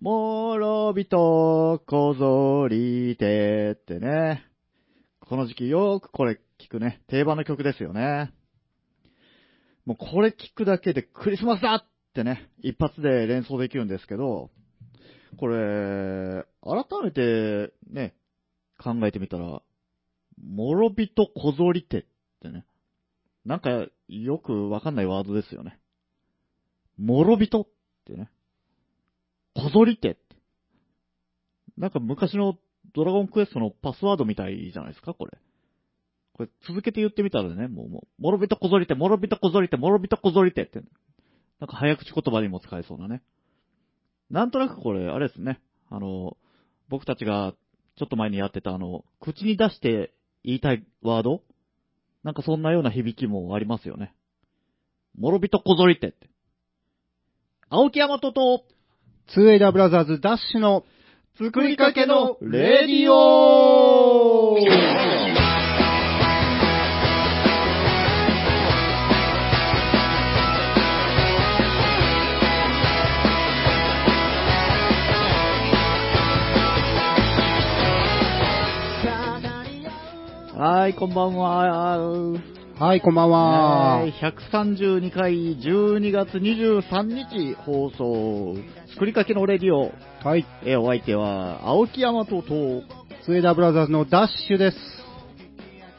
もろびとこぞりてってね。この時期よくこれ聞くね、定番の曲ですよね。もうこれ聞くだけでクリスマスだってね、一発で連想できるんですけど、これ、改めてね、考えてみたら、もろびとこぞりてってね、なんかよくわかんないワードですよね。もろびとってね。こぞりて。なんか昔のドラゴンクエストのパスワードみたいじゃないですか、これ。これ続けて言ってみたらね、もう、もう、もろびとこぞりて、もろびとこぞりて、もろびとこぞりてって。なんか早口言葉にも使えそうなね。なんとなくこれ、あれですね。あの、僕たちがちょっと前にやってたあの、口に出して言いたいワード？なんかそんなような響きもありますよね。もろびとこぞりてって。青木山とと、ツーエイダーブラザーズダッシュの作りかけのレディオはい、こんばんは。はい、こんばんは。はい132回12月23日放送、作りかけの Radio。はい。えーお相手は、青木山とと、ツーエイダーブラザーズのダッシュです。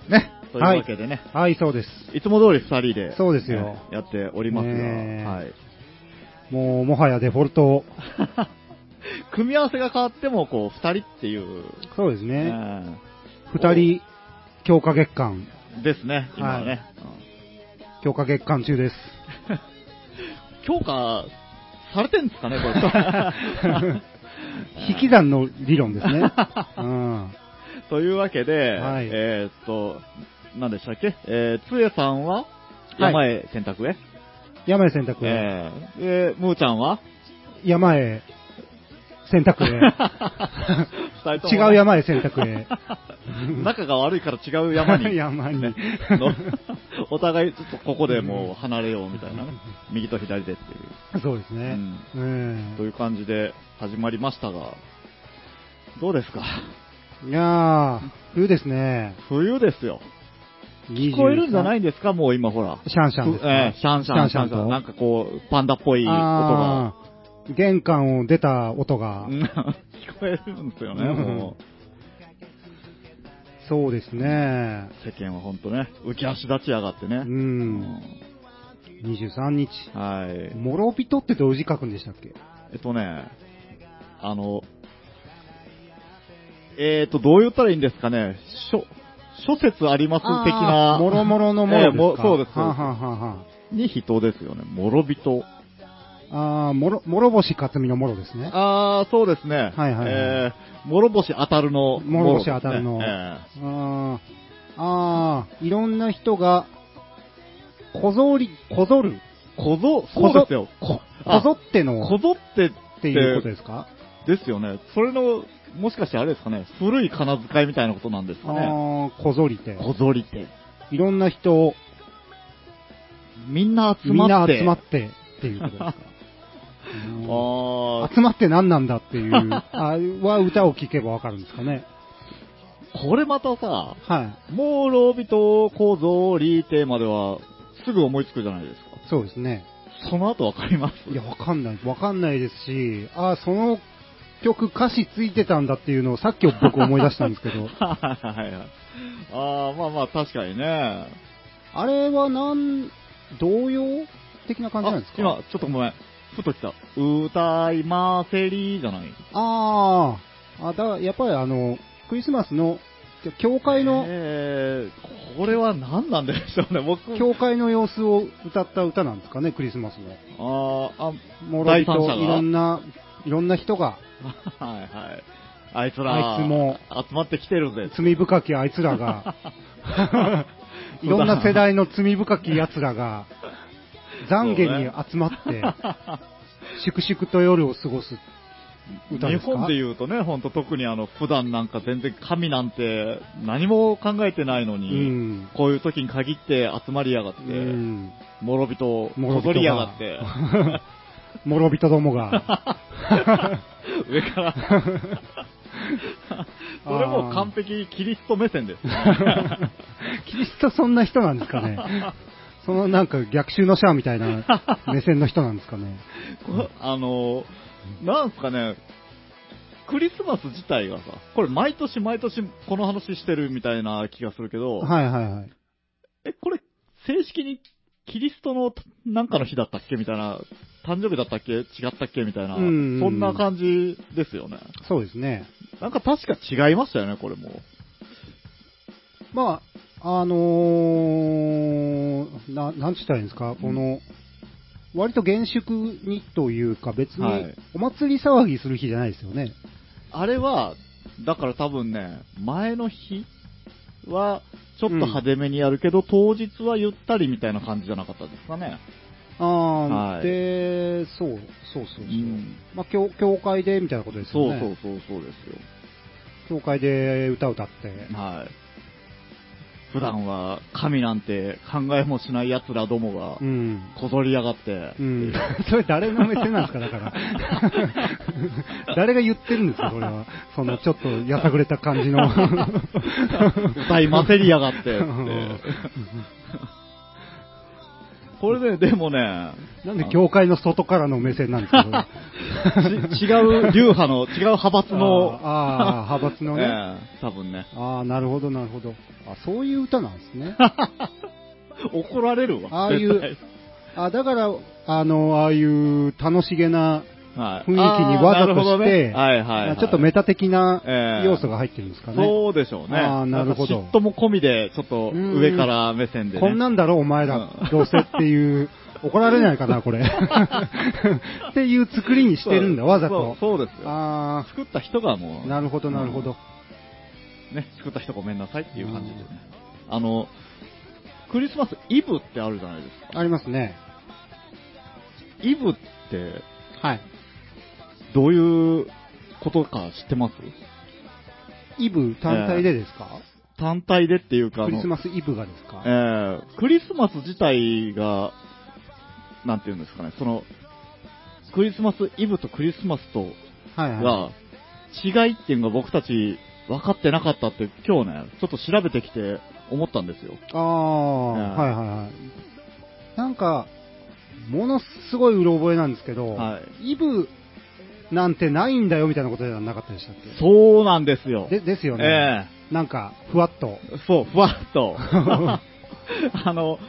ね、というわけでね、はい、そうです。い、つも通り二人で、そうですよねやっておりますが、はい。もう、もはやデフォルト。組み合わせが変わっても、こう、二人っていう、そうですね。ね二人、強化月間、ですね、今はね。強化月間中です。う ん強化されてんですかね、これ。引き算の理論ですね。うん。というわけで、はいえーっと、何でしたっけ？えー、つえさんは、山へ洗濯へ、山へ洗濯へ、えー、えー、むーちゃんは？山へ洗濯へ、違う山へ洗濯へ。仲が悪いから違う山に。山にお互いちょっとここでもう離れようみたいなね。右と左でっていう。そうですね。うんという感じで始まりましたが、どうですか？いやー、冬ですね。冬ですよ。聞こえるんじゃないいんですか？もう今ほら。シャンシャンシャンシャン、シャンシャン。となんかこう、パンダっぽい音が。玄関を出た音がう、ん 聞こえるんですよね、うんもそうですね。う。世間はほんとね、浮き足立ち上がってねう。ん。23日。はい。モロビトってどういう字書くんでしたっけ？えっとね、あの、えっと、どう言ったらいいんですかね、諸、諸説あります的な。もろもろのもろですか、ええもそうです。はあ、はあはに人ですよね。もろびと。あ、あーもろ、もろ星克美のもろですね。あー、そうですね。はいはいはいえー、もろ星当たるの。もろ星当たるのえあーあー、いろんな人が、こぞり、こぞる。ー、こぞ、そうですよ。こ、こぞっての？こぞってっていうことですか？ですよね。それの、もしかしてあれですかね、古い仮名遣いみたいなことなんですかね。ああ、こぞりて。こぞりて。いろんな人、みんな集みんなまって。集まってっていうことですか？うんあー集まって何なんだっていう、あは歌を聴けばわかるんですかね。これまたさ、はい。もうロビと小僧リーテまでは、すぐ思いつくじゃないですか。そうですね。その後わかります？いや、わかんない。わかんないですし、あその曲歌詞ついてたんだっていうのをさっき僕思い出したんですけど、はいはいはい。ああ、まあまあ確かにね。あれはなん、童謡的な感じなんですか？あ今、ちょっとごめん。ふと来た。歌いませりじゃないあーあ、だやっぱりあの、クリスマスの、教会の、えー、これは何なんでしょうね、僕。教会の様子を歌った歌なんですかね、クリスマスの。あーあ、もろびといろんな、いろんな人が、はいはい。あいつら、あいつも集まってきてるぜ。罪深きあいつらが、いろんな世代の罪深き奴らが、懺悔に集まって、粛々と夜を過ごす歌日ですか？本で言うとね、ほんと特にあの、普段なんか全然神なんて何も考えてないのうに、ん。こういう時に限って集まりやがって、うん。もろびと、りやがって、諸人どもが。上から。それもう完璧キリスト目線です、ね。キリストそんな人なんですかね。そのなんか逆襲のシャアみたいな 目線の人なんですかね。こあの、なんすかね、クリスマス自体がさ、これ毎年毎年この話してるみたいな気がするけど、はいはいはい。え、これ正式にキリストのなんかの日だったっけみたいな、誕生日だったっけ違ったっけみたいな、そうんんな感じですよね。そうですね。なんか確か違いましたよね、これも。まあ、あのー、な、なんつったらいいんですか、この、割と厳粛にというか、別にはいお祭り騒ぎする日じゃないですよね。あれは、だから多分ね、前の日は、ちょっと派手めにやるけど、当日はゆったりみたいな感じじゃなかったですかね。ああ、はいで、そう、そうそうそう。うんまあ、教、教会でみたいなことですそうよね。そうそうそうですよ。教会で歌歌って。はい。普段は神なんて考えもしない奴らどもがうん。こぞりやがって、うん。それ誰の目線なんですか、だから。誰が言ってるんですか、これは。その、ちょっとやさぐれた感じの。歌いませりやがってって うん。これね、でもね、なんで教会の外からの目線なんですか、違う流派の、違う派閥の、ああ、派閥のね。ええ多分ね、ああ、なるほど、なるほど。あ、そういう歌なんですね。怒られるわ。ああいうあ、だから、あの、ああいう楽しげなはい雰囲気にわざとして、ねはいはい、はい。まあちょっとメタ的なええ要素が入ってるんですかね。そうでしょうね。あーなるほど嫉妬も込みで、ちょっと上から目線で、ね。こんなんだろ、お前ら、どうせっていう、怒られないかな、これ。っていう作りにしてるんだ、わざと。そうですよ。あ作った人がもあ、う、なるほど、なるほど。ね、作った人ごめんなさいっていう感じでね。あの、クリスマスイブってあるじゃないですか。ありますね。イブって、はい。どういうことか知ってます？イブ単体でですか、単体でっていうか、クリスマスイブがですか？えークリスマス自体が、なんていうんですかね、その、クリスマスイブとクリスマスとが、違いっていうのが僕たち分かってなかったって今日ね、ちょっと調べてきて思ったんですよ。い。ああ、はいはいはい。なんか、ものすごいうろ覚えなんですけど、はい。イブなんてないんだよみたいなことじゃなかったでしたっけ？そうなんですよ。でですよね。えなんか、ふわっと。えそう、ふわっと。あの、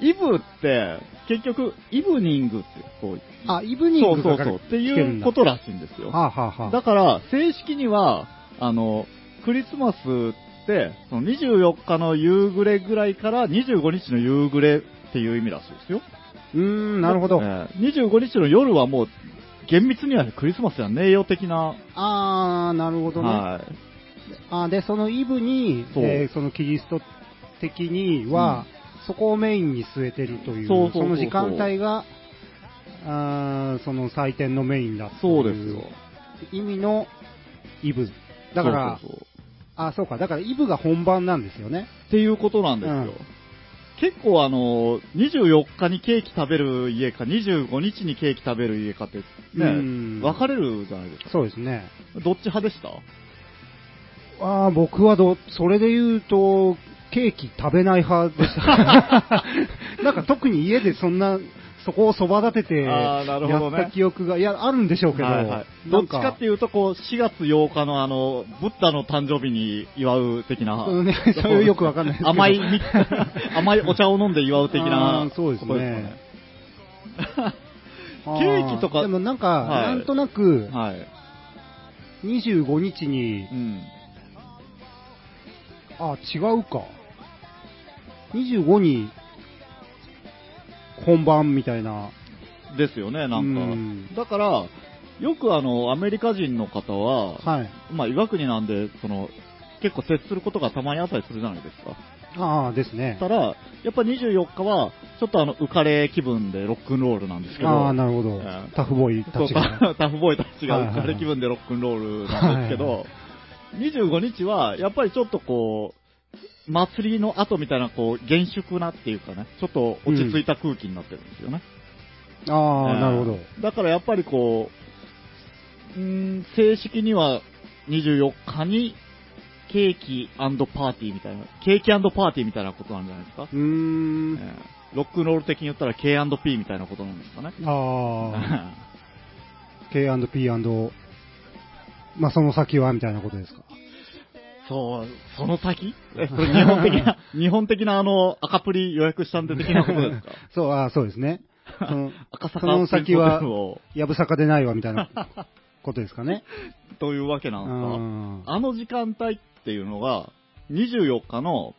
イブって、結局、イブニングって、こう、あ、イブニンそうそうそう、っていうことらしいんですよ。はあ、はあはあ、だから、正式には、あの、クリスマスって、その24日の夕暮れぐらいから25日の夕暮れっていう意味らしいですよ。うーん、なるほど。ええ25日の夜はもう、厳密にはクリスマスじゃねえよ的な、あー、なるほどね。はい。あで、そのイブに、そうえーそのキリスト的には、そこをメインに据えてるという、そうその時間帯が、あーその祭典のメインだとそうでいうすよ。意味のイブ。だから、そうそうそうあ、そうか、だからイブが本番なんですよね。っていうことなんですよ。うん結構あの、24日にケーキ食べる家か、25日にケーキ食べる家かって、うんね、分かれるじゃないですか。そうですね。どっち派でした？あー僕はど、それで言うと、ケーキ食べない派でした。なんか特に家でそんな、そこをそば立ててやった記憶が、いや、あるんでしょうけど、はいはい、どっちかかっていうと、こう、4月8日のあの、ブッダの誕生日に祝う的な、うんね そういうよくわかんないですけど。甘いみ、甘いお茶を飲んで祝う的あなーそうですね。ケーキとか。でもなんか、はい。なんとなく、はい。25日にう、ん。あ、違うか。25に、本番みたいな。ですよね、なんか。うんだから、よくあの、アメリカ人の方は、はい。まあ、岩国なんで、その、結構接することがたまにあったりするじゃないですか。ああ、ですね。たら、やっぱ24日は、ちょっとあの、浮かれ気分でロックンロールなんですけど、ああ、なるほどええ。タフボーイたそうちが。タ タフボーイたちがはいはいはい浮かれ気分でロックンロールなんですけはいはど、25日は、やっぱりちょっとこう、祭りの後みたいな、こう、厳粛なっていうかね、ちょっと落ち着いた空気になってるんですよね。ああ、ええなるほど。だからやっぱりこう、ん正式には24日にケーキパーティーみたいな、ケーキパーティーみたいなことなんじゃないですか、うーん。ええロックンロール的に言ったら K&P みたいなことなんですかね。あ あ、K&P& まあその先はみたいなことですか。そう、その先？え、それ日本的な、日本的なあの、赤プリ予約したんで的なことですか？そう、ああ、そうですね。その、赤坂その先はやぶさかでないわみたいなことですかね。というわけなうんんですか？あの時間帯っていうのが、24日の、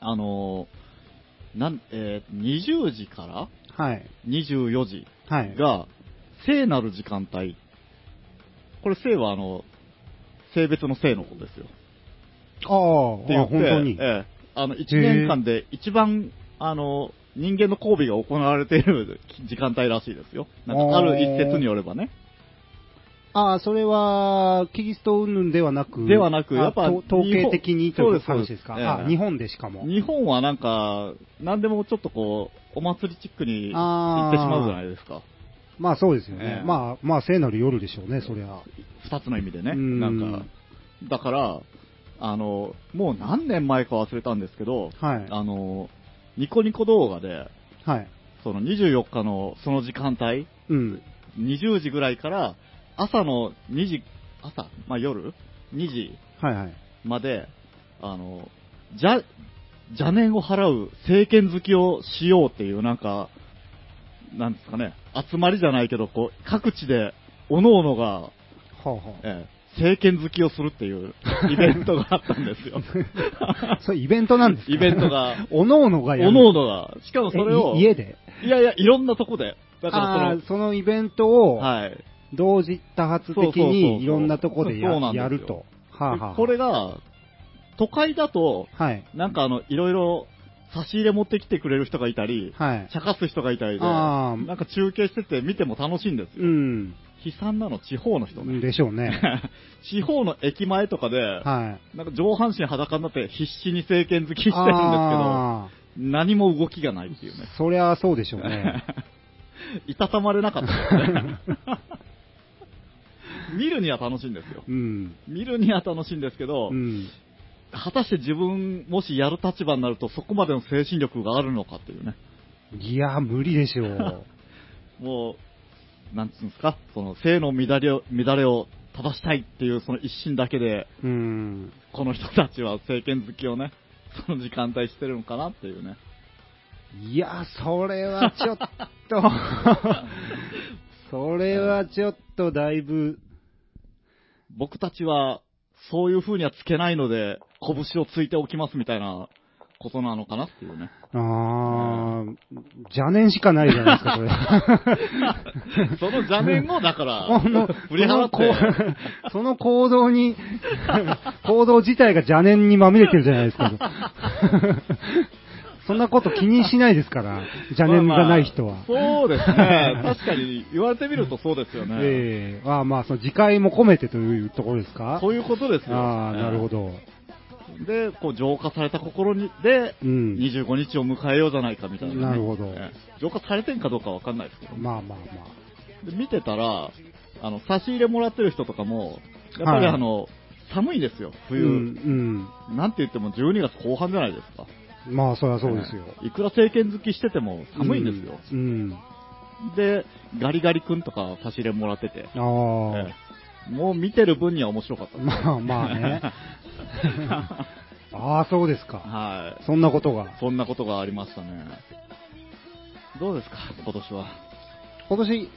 あのーなん、えー20時から？はい。24時はい。が、聖なる時間帯。これ聖はあの、性別の性のことですよ。ああ、あって言って、本当に。ええあの、1年間で一番、あの、人間の交尾が行われている 時間帯らしいですよ。なんかある一説によればね。ああ、それは、キリスト云々ではなく、ではなくあやっぱと統計的にという話ですか。あ、日本でしかも。日本はなんか、なんでもちょっとこう、お祭りチックに行ってしまうじゃないですか。まあそうですよね。ええまあ、まあ聖なる夜でしょうね、そりゃ。二つの意味でね。うんなんか、だから、あの、もう何年前か忘れたんですけど、はい。あの、ニコニコ動画で、はい。その24日のその時間帯、うん。20時ぐらいから朝の2時、朝、まあ、夜 ?2 時はいはい。まで、あの、じゃ、邪念を払う政権好きをしようっていうなんか、なんですかね、集まりじゃないけど、こう、各地で、各々が、はあはええ政権好きをするっていうイベントがあったんですよ。あ。それイベントなんですか？イベントが、おのおのがやる。各々が、しかもそれを、家で？いやいや、いろんなとこで。だかあらあ、そのイベントを、はい。同時多発的にいろんなとこでややると。はあ、はあ、これが、都会だと、はい。なんかあの、いろいろ差し入れ持ってきてくれる人がいたり、はい。茶化す人がいたりで、なんか中継してて見ても楽しいんですよ。うん。悲惨なの地方の人ね。でしょうね。地方の駅前とかで、はい。なんか上半身裸になって必死に政権好きしてるんですけど、あ何も動きがないっていうね。ーそりゃそうでしょうね。いたたまれなかったですね。見るには楽しいんですよ。うん。見るには楽しいんですけど、うん。果たして自分、もしやる立場になると、そこまでの精神力があるのかっていうね。いや、無理でしょう。もう、なんつうんですか、その、性の乱れを、乱れを正したいっていうその一心だけで、うん。この人たちは政権好きをね、その時間帯してるのかなっていうね。いや、それはちょっと、それはちょっとだいぶ、僕たちは、そういう風にはつけないので、拳をついておきますみたいなことなのかなっていうね。あー、邪念しかないじゃないですか、それ。その邪念を、だから、この、振り払って、その行 動に、行動自体が邪念にまみれてるじゃないですか。そんなこと気にしないですから、邪念がない人は。まあまあそうですね。確かに言われてみるとそうですよね。ええまあまあ、その自戒も込めてというところですか？そういうことですよ。ああ、なるほど。で、こう浄化された心にで、うん。25日を迎えようじゃないかみたいな、ね。なるほどええ浄化されてんかどうかわかんないですけど、まあまあまで見てたら、あの、差し入れもらってる人とかも、やっぱりはいあの、寒いですよ、あ。冬、うん、なんて言っても12月後半じゃないですか。うん。まあ、そりゃそうですよ。いくら政権好きしてても寒いんですよ。うん。で、ガリガリ君とか差し入れもらってて、うんああ、ええもう見てる分には面白かったです。まあまあね。ああ、そうですか。はい。そんなことが。そんなことがありましたね。どうですか、今年は？今年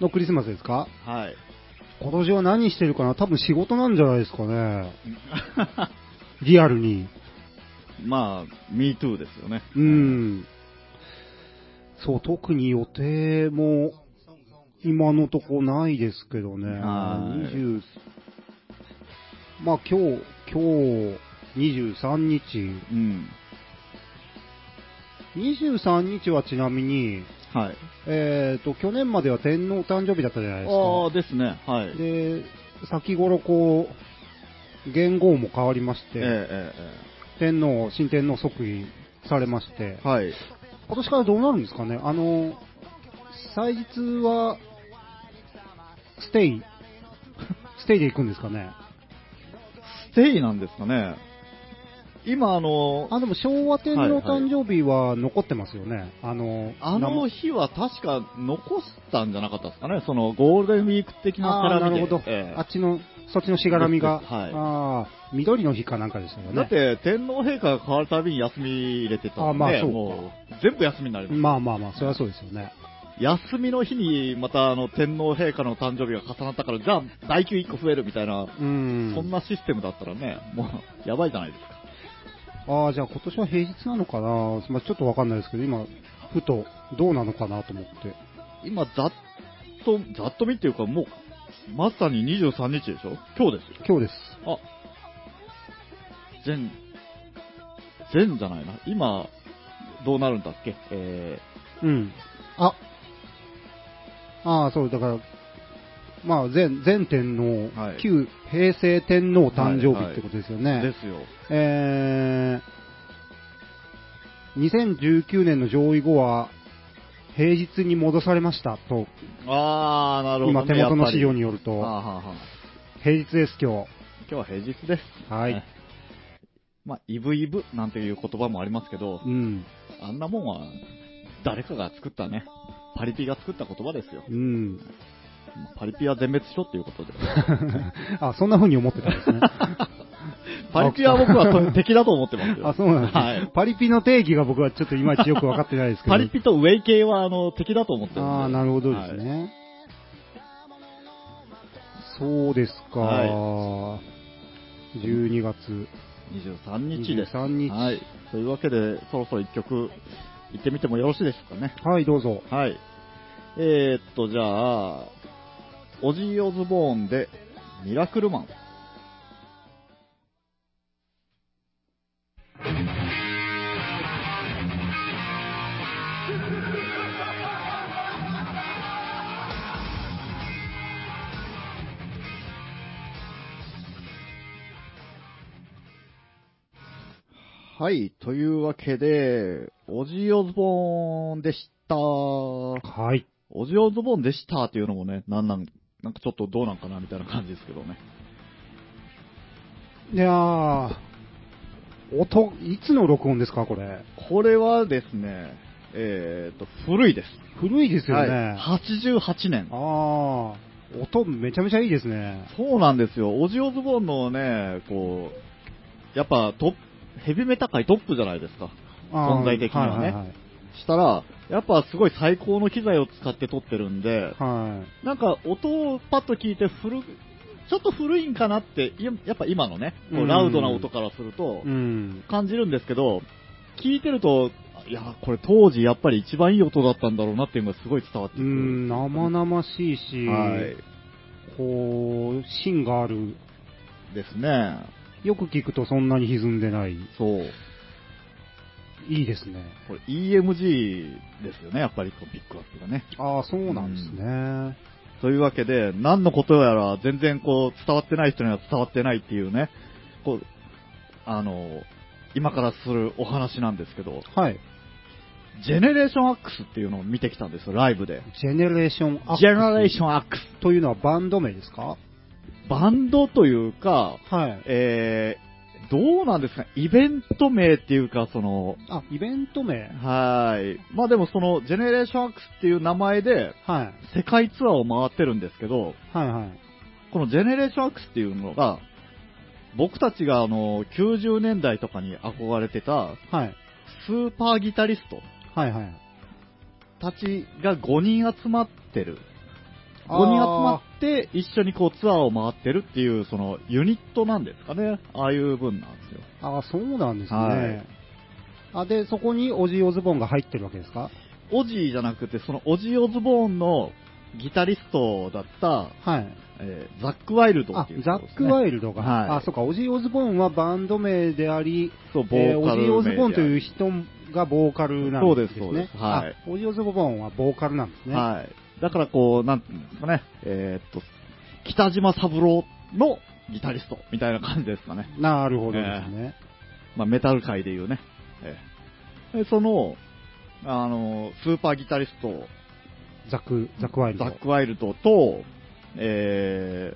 のクリスマスですか？はい。今年は何してるかな？多分仕事なんじゃないですかね。リアルに。まあ、me too ですよね。うん。そう、特に予定も今のとこないですけどね。はい20まあ今日、今日23日。うん。23日はちなみに、はい。えっ、と、去年までは天皇誕生日だったじゃないですか。ああ、ですね。はい。で、先頃こう、元号も変わりまして、えええ天皇、新天皇即位されましてえ、えはい。今年からどうなるんですかねあの、祭日は、ステイ、ステイで行くんですかね。ステイなんですかね。今、あの、あ、でも昭和天皇はいはい誕生日は残ってますよね。あの、あの日は確か残したんじゃなかったですかね。そのゴールデンウィーク的なあ。なるほど、ええあっちの、そっちのしがらみが、はいあー緑の日かなんかでしたよね。だって、天皇陛下が変わるたびに休み入れてたんで、あまあそうかもう全部休みになります。まあまあまあ、それはそうですよね。休みの日にまたあの天皇陛下の誕生日が重なったから、じゃあ、代休1個増えるみたいな、うん。そんなシステムだったらね、もう、やばいじゃないですか。ああ、じゃあ今年は平日なのかな、まあ、ちょっとわかんないですけど、今、ふとどうなのかなと思って。今、ざっと、ざっと見っていうか、もう、まさに23日でしょ？今日ですよ。今日です。あ、全、全じゃないな。今、どうなるんだっけ？えうん。あ、ああ、そう、だから、まあ、前、前天皇、はい旧平成天皇誕生日ってことですよね。ー、ですよ。えー、2019年の上位後は、平日に戻されましたと、あー、なるほど、ね。今手元の資料によよると、はあ、はあはあ、平日です今今日は平日です。はいねまあ、イブイブなんていう言葉もありますけど日。、うん。あんなもんは、誰かが作ったね、パリピが作った言葉ですよ。うん。パリピは全滅しろっていうことで。あ、そんな風に思ってたんですね。パリピは僕はと敵だと思ってますよ。あ、そうなんですね、はい。パリピの定義が僕はちょっといまいちよく分かってないですけど。パリピとウェイ系はあの敵だと思ってるんで。ああ、なるほどですはいね。そうですか。は12月。23日です。23日はい。というわけで、そろそろ一曲、行ってみてもよろしいですかね。はい、どうぞ。はい。えー、っと、じゃあ、オジー・オズボーンで、ミラクルマン。はい。というわけで、オジー・オズボーンでした。はい。オジー・オズボーンでしたっていうのもね、なんなん、なんかちょっとどうなんかなみたいな感じですけどね。いやー、音、いつの録音ですか、これ？これはですね、えー、と、古いです。古いですよね。はい。88年。あー、音めちゃめちゃいいですね。そうなんですよ。オジー・オズボーンのね、こう、やっぱトップ、ヘビメタ界トップじゃないですか。存在的にはねはいはいしたら、やっぱすごい最高の機材を使って撮ってるんで、はなんか音をパッと聞いて古、ちょっと古いんかなって、いややっぱ今のね、ラウドな音からすると。感じるんですけど、聞いてると、いや、これ当時やっぱり一番いい音だったんだろうなっていうのがすごい伝わってくる。うん、生々しいし、はい。こう、芯がある。ですね。よく聞くとそんなに歪んでない。そう。いいですね。これ EMG ですよね、やっぱりこうピックアップがね。ああ、そうなんですね。というわけで、何のことやら全然こう伝わってない人には伝わってないっていうね、こう、あの、今からするお話なんですけど、はい。ジェネレーションアックスっていうのを見てきたんですよ、ライブで。 Generation Axe Generation Axe。というのはバンド名ですか？バンドというか、はい。えー、どうなんですか？イベント名っていうか、その、あ、イベント名はい。まあでもその、ジェネレーションアックスっていう名前で、はい。世界ツアーを回ってるんですけど、はいはい。このジェネレーションアックスっていうのが、僕たちがあの、90年代とかに憧れてた、はい。スーパーギタリストはいはい。たちが5人集まってる。5あー人集まって一緒にこうツアーを回ってるっていう、そのユニットなんですかね。ああいう分なんですよ。ああ、そうなんですね。はいあ、で、そこにオジー・オズボーンが入ってるわけですか？オジーじゃなくて、そのオジー・オズボーンのギタリストだった、はい。えーザック・ワイルドあっていう、ザック・ワイルドが。はいあ、そうか、オジー・オズボーンはバンド名であり、そう、ボえーオジー・ーカル名である。オズボーンという人がボーカルなんですね。そうですそうですはいあオジー・オズボーンはボーカルなんですね。はい。だからこう、なんていうんですかね、えーっと、北島三郎のギタリストみたいな感じですかね。なるほどですね。まあ、メタル界でいうね。ええでその、あの、スーパーギタリスト、ザック、ザック・ワイルド。ザック・ワイルドと、え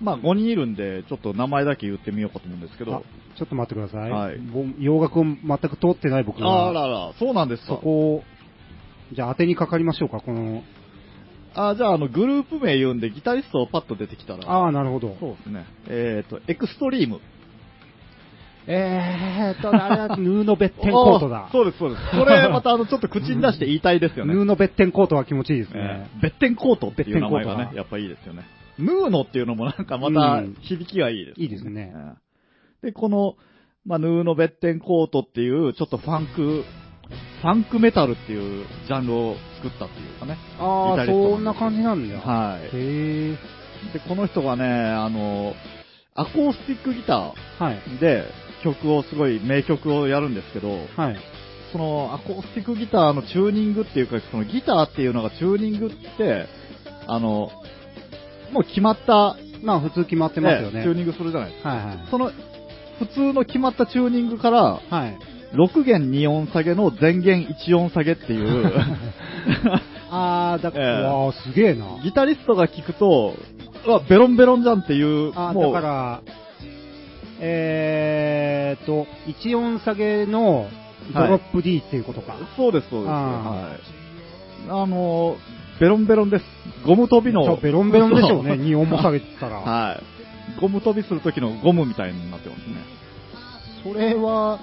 ー、まあ5人いるんで、ちょっと名前だけ言ってみようかと思うんですけあど、ちょっと待ってください。はいぼ洋楽を全く通ってない僕あが、らら、そうなんですか。そこを、じゃあ当てにかかりましょうか、この、あ、じゃあ、あの、グループ名言うんで、ギタリストをパッと出てきたら。ああ、なるほど。そうですね。えっ、と、エクストリーム。えーっと、あれだ、ヌーのベッテンコートだ あ。そうです、そうです。これ、また、あの、ちょっと口に出して言いたいですよね。ヌーのベッテンコートは気持ちいいですえね。ーベッテンコートっていう名前がねやっぱいいですよね。ヌーノっていうのもなんかまたうん響きがいいです、いいですねえーで、この、まあ、ヌーノベッテンコートっていう、ちょっとファンク、ファンクメタルっていうジャンルを作ったっていうかね。ああ、そんな感じなんだ。はい。へえ。で、この人がね、あの、アコースティックギタはい。ーで曲をすごい名曲をやるんですけど、はい。そのアコースティックギターのチューニングっていうか、そのギターっていうのがチューニングって、あの、もう決まった、まあ、普通決まってますよね。チューニングするじゃないですか。はいはい。その、普通の決まったチューニングから、はい。6弦2音下げの前弦1音下げっていう、あー、だから、えー、すげえな。ギタリストが聞くと、うわ、ベロンベロンじゃんっていう、あー、もう、だから、えーと、1音下げのドロップ D っていうことか。そうです、そうです。あはい。あの、ベロンベロンです。ゴム飛びの。そうベロンベロンでしょうね、そう2音も下げてたら。はい。ゴム飛びする時のゴムみたいになってますね。それは、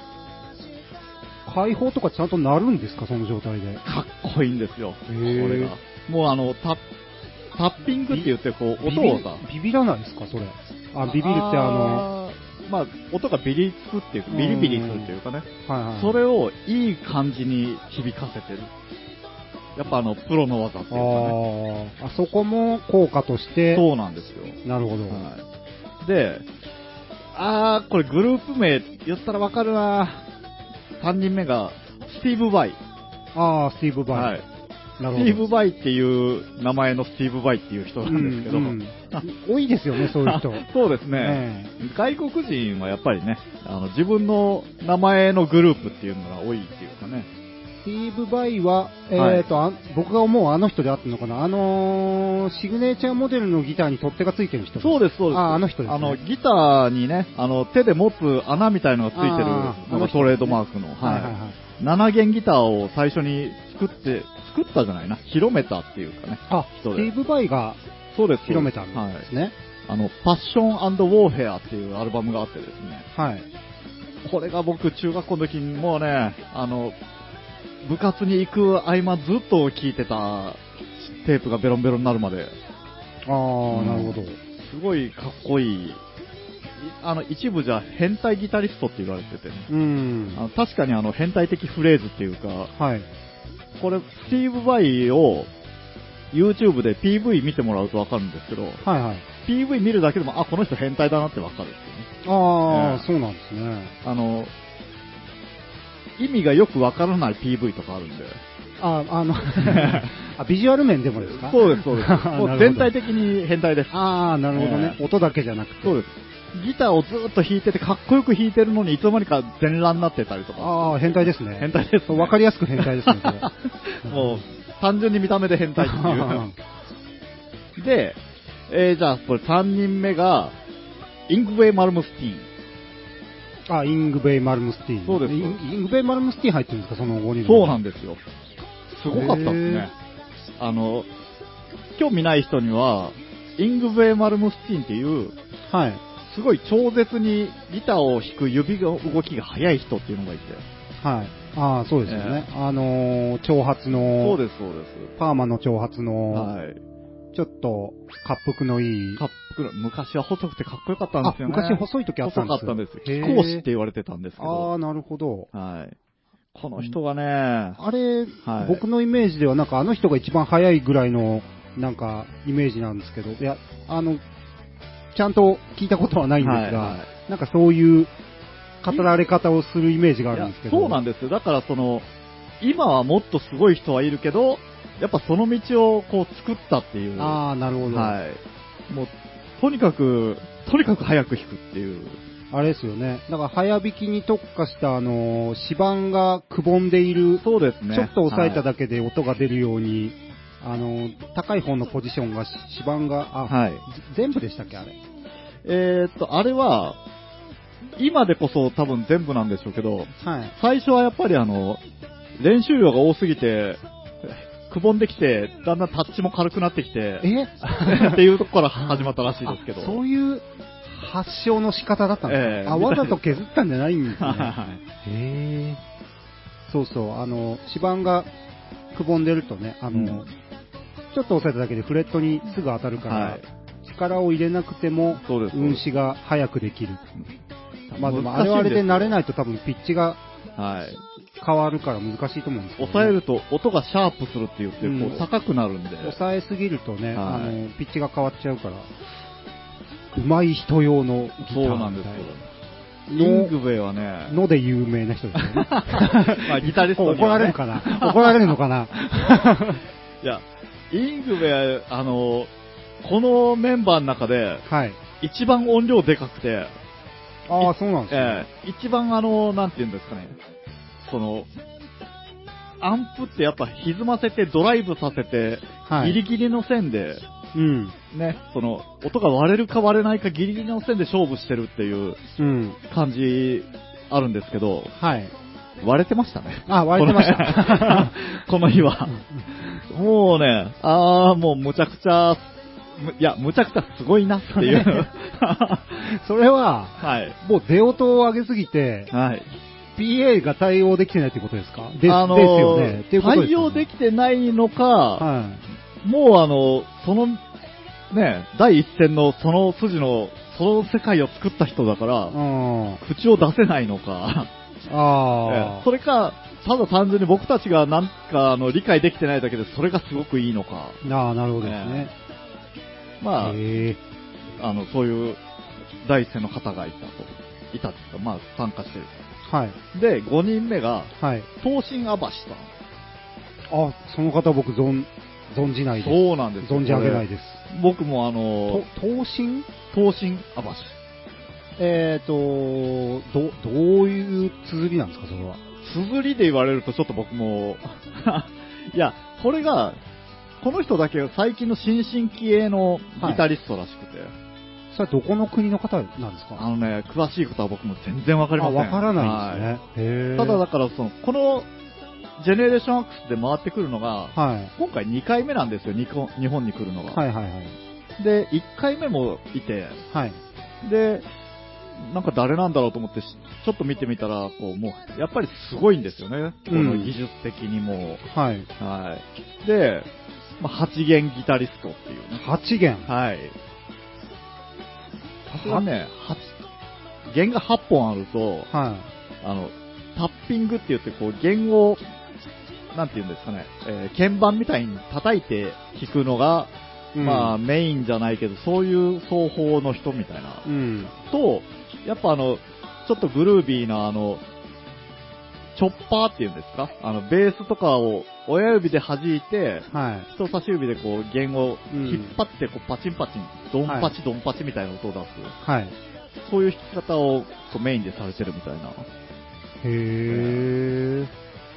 解放とかちゃんとなるんですか、その状態で。かっこいいんですよ。これが。もうあの、タッ、タッピングって言って、こう、音をさ、ビビらないですか、それ。あ、ビビるってあの、まあ、音がビリつくっていうか、ビリビリするっていうかね。はいはい。それをいい感じに響かせてる。やっぱあの、プロの技っていうかね。あそこも効果として、そうなんですよ。なるほど。はい。で、あー、これグループ名言ったらわかるな3人目が、スティーブ・バイ。ああ、スティーブ・バイ。はい。なるほど。スティーブ・バイっていう名前のスティーブ・バイっていう人なんですけど、うんうん 多いですよね、そういう人。そうですね、え外国人はやっぱりね、あの自分の名前のグループっていうのが多いっていうかね。スティーブ・バイは、えはいーと、あ僕が思うあの人であってるのかなあのーシグネチャーモデルのギターに取っ手がついてる人。そうです、そうです。ああの人ですねあの、ギターにね、あの、手で持つ穴みたいのがついてるあーのがトレードマークの、はいはいはい。7弦ギターを最初に作って、作ったじゃないな、広めたっていうかね。あ、ステ人でィーブ・バイがそうです。広めたんはいですね。あの、パッションウォーフェアっていうアルバムがあってですね、はい。これが僕中学校の時にもうね、あの、部活に行く合間ずっと聴いてたテープがベロンベロンになるまで、ああ、うんなるほど。すごいかっこいい。いあの、一部じゃ変態ギタリストって言われててね。うんあ。の確かにあの変態的フレーズっていうか、はい。これ、スティーブ・バイを YouTube で PV 見てもらうとわかるんですけど、はいはい。PV 見るだけでも、あ、この人変態だなってわかるね。ああ、ええそうなんですね。あの、意味がよくわからない PV とかあるんで。あ、あの、あ、ビジュアル面でもですか？そうです、そうです。もう全体的に変態です。ああ、なるほどね。え音だけじゃなくて。そうです。ギターをずっと弾いてて、かっこよく弾いてるのに、いつの間にか全裸になってたりとか。ああ、変態ですね。変態です、わかりやすく変態ですね、もう、単純に見た目で変態っていう。で、えー、じゃあ、これ3人目が、イングウェイ・マルムスティーン。あ、イングベイ・マルムスティーン。そうですインイングベイ・マルムスティーン入ってるんですか、その5人そうなんんですよ。すごかったですね。あの、興味ない人には、イングウェイ・マルムスティーンっていう、はい。すごい超絶にギターを弾く指の動きが速い人っていうのがいて。はい。ああ、そうですよね。あのー、長髪の、そうです、そうでパーマの長髪す。の、はい。ちょっと、恰幅のいい。かっこよ昔は細くてかっこよかったんであすよね。昔細い時あったんです細かったんです。貴公子って言われてたんですけあど。あ、なるほど。はい。この人がね、あれ、はい僕のイメージではなんかあの人が一番早いぐらいの、なんか、イメージなんですけど、いや、あの、ちゃんと聞いたことはないんですが、はいはいなんかそういう語られ方をするイメージがあるんですけど。そうなんですよ。だからその、今はもっとすごい人はいるけど、やっぱその道をこう作ったっていう。ああ、なるほど。はい。もう、とにかく、とにかく早く弾くっていう。あれですよね。だから早弾きに特化した、あの、指板がくぼんでいる、そうですね。ちょっと押さえただだけで音が出るようにあの、高い方のポジションが、指板が、あ、はい。ぜ全部でしたっけ、あれ？えーっと、あれは、今でこそ多分全部なんでしょうけど、はい。最初はやっぱりあの、練習量が多すぎて、くぼんできて、だんだんタッチも軽くなってきて、え？っていうところから始まったらしいですけど。あそういう発祥の仕方だったんですか、ええあ、わざと削ったんじゃないんですね。はへえ。そうそう、あの、指板がくぼんでるとね、あの、うんちょっと押さえただけでフレットにすぐ当たるから、はい力を入れなくても、運指が早くできる。まあでも、あれはあれで慣れないと多分ピッチがはい。変わるから難しいと思うんですけど、ね。抑えると音がシャープするって言って、うんこう高くなるんで。抑えすぎるとね、はいあの、ピッチが変わっちゃうから、上手い人用のギターみたいそうなんですよ。のイングベイはね、ので有名な人ですよね。まあギタリストね怒られるかな？怒られるのかな？いや、イングベイは、あの、このメンバーの中で、はい。一番音量でかくて、ああ、そうなんですね。ええ一番あの、なんて言うんですかね、その、アンプってやっぱ歪ませてドライブさせて、はい。ギリギリの線で、うん。ね、その、音が割れるか割れないかギリギリの線で勝負してるっていううん。感じあるんですけど、はい。割れてましたね。あ、割れてました。この日は。もうね、あー、もうむちゃくちゃ、むいや、むちゃくちゃすごいなっていう。それは、はい。もう出音を上げすぎて、はい。PA が対応できてないってことですか？です,、あのーですよね。っていうことですよね対応できてないのか、はもうあの、その、ね、第一線のその筋の、その世界を作った人だかい。ら、うん。口を出せないのか、えあえそれか、ただ単純に僕たちがなんかあの理解できてないだけで、それがすごくいいのか。あ。ああ、なるほどですね。まあ、あの、そういう第一線の方がいたと。いたんですか、まあ、参加してる。はい。で、5人目が、はい。東進アバシさん。あ、その方僕存、存じないです。そうなんですよ存じ上げないす。です。僕もあのと、東進東進アバシ。えっ、と、ど、どういう綴りなんですか、それは？綴りで言われるとちょっと僕も、いや、これが、この人だけ最近の新進気鋭のギタリストらしくて、それはどこの国の方なんですか？あのね、詳しいことは僕も全然わかりません。あ、わからないんですね。はいただだからその、この、ジェネレーションアックスで回ってくるのが、はい。今回2回目なんですよ、日本に来るのが。はいはいはい。で、1回目もいて、はい。で、なんか誰なんだろうと思ってし、ちょっと見てみたら、こう、もう、やっぱりすごいんですよね。この技術的にも。はい。はい。で、まあ、8弦ギタリストっていうね。8弦。はい。さすがね、8、弦が8本あると、はあの、タッピングって言って、こう、弦を、なんて言うんですかね、えー鍵盤みたいに叩いて弾くのが、い。まあ、うん、メインじゃないけど、そういう奏法の人みたいな。うん。と、やっぱあの、ちょっとグルービーなあの、チョッパーっていうんですか？あの、ベースとかを親指で弾いて、はい。人差し指でこう弦をうん引っ張ってこうパチンパチン、ドンパチドンパチみたいな音を出す。はい。そういう弾き方をこうメインでされてるみたいな。へえ。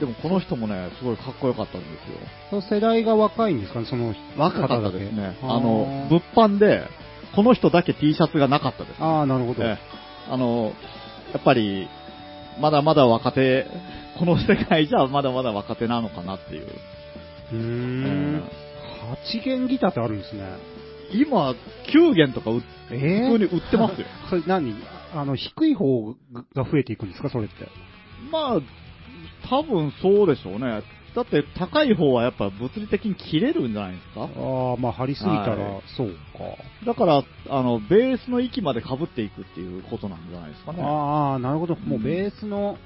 でもこの人もね、すごいかっこよかったんですよ。その世代が若いんですかね、その若かったですね。あの、物販で、この人だけ T シャツがなかったです。ああ、なるほど。ええあの、やっぱり、まだまだ若手、この世界じゃまだまだ若手なのかなっていう。うーうんん。8弦ギターってあるんですね。今、9弦とかえ普通に売ってますよ。それ何？あの、低い方が増えていくんですか、それって。まあ、多分そうでしょうね。だって高い方はやっぱ物理的に切れるんじゃないですか？ああ、まあ、張りすぎたら、はいそうか。だから、あの、ベースの域まで被っていくっていうことなんじゃないですかね。ああ、なるほど。もうベースの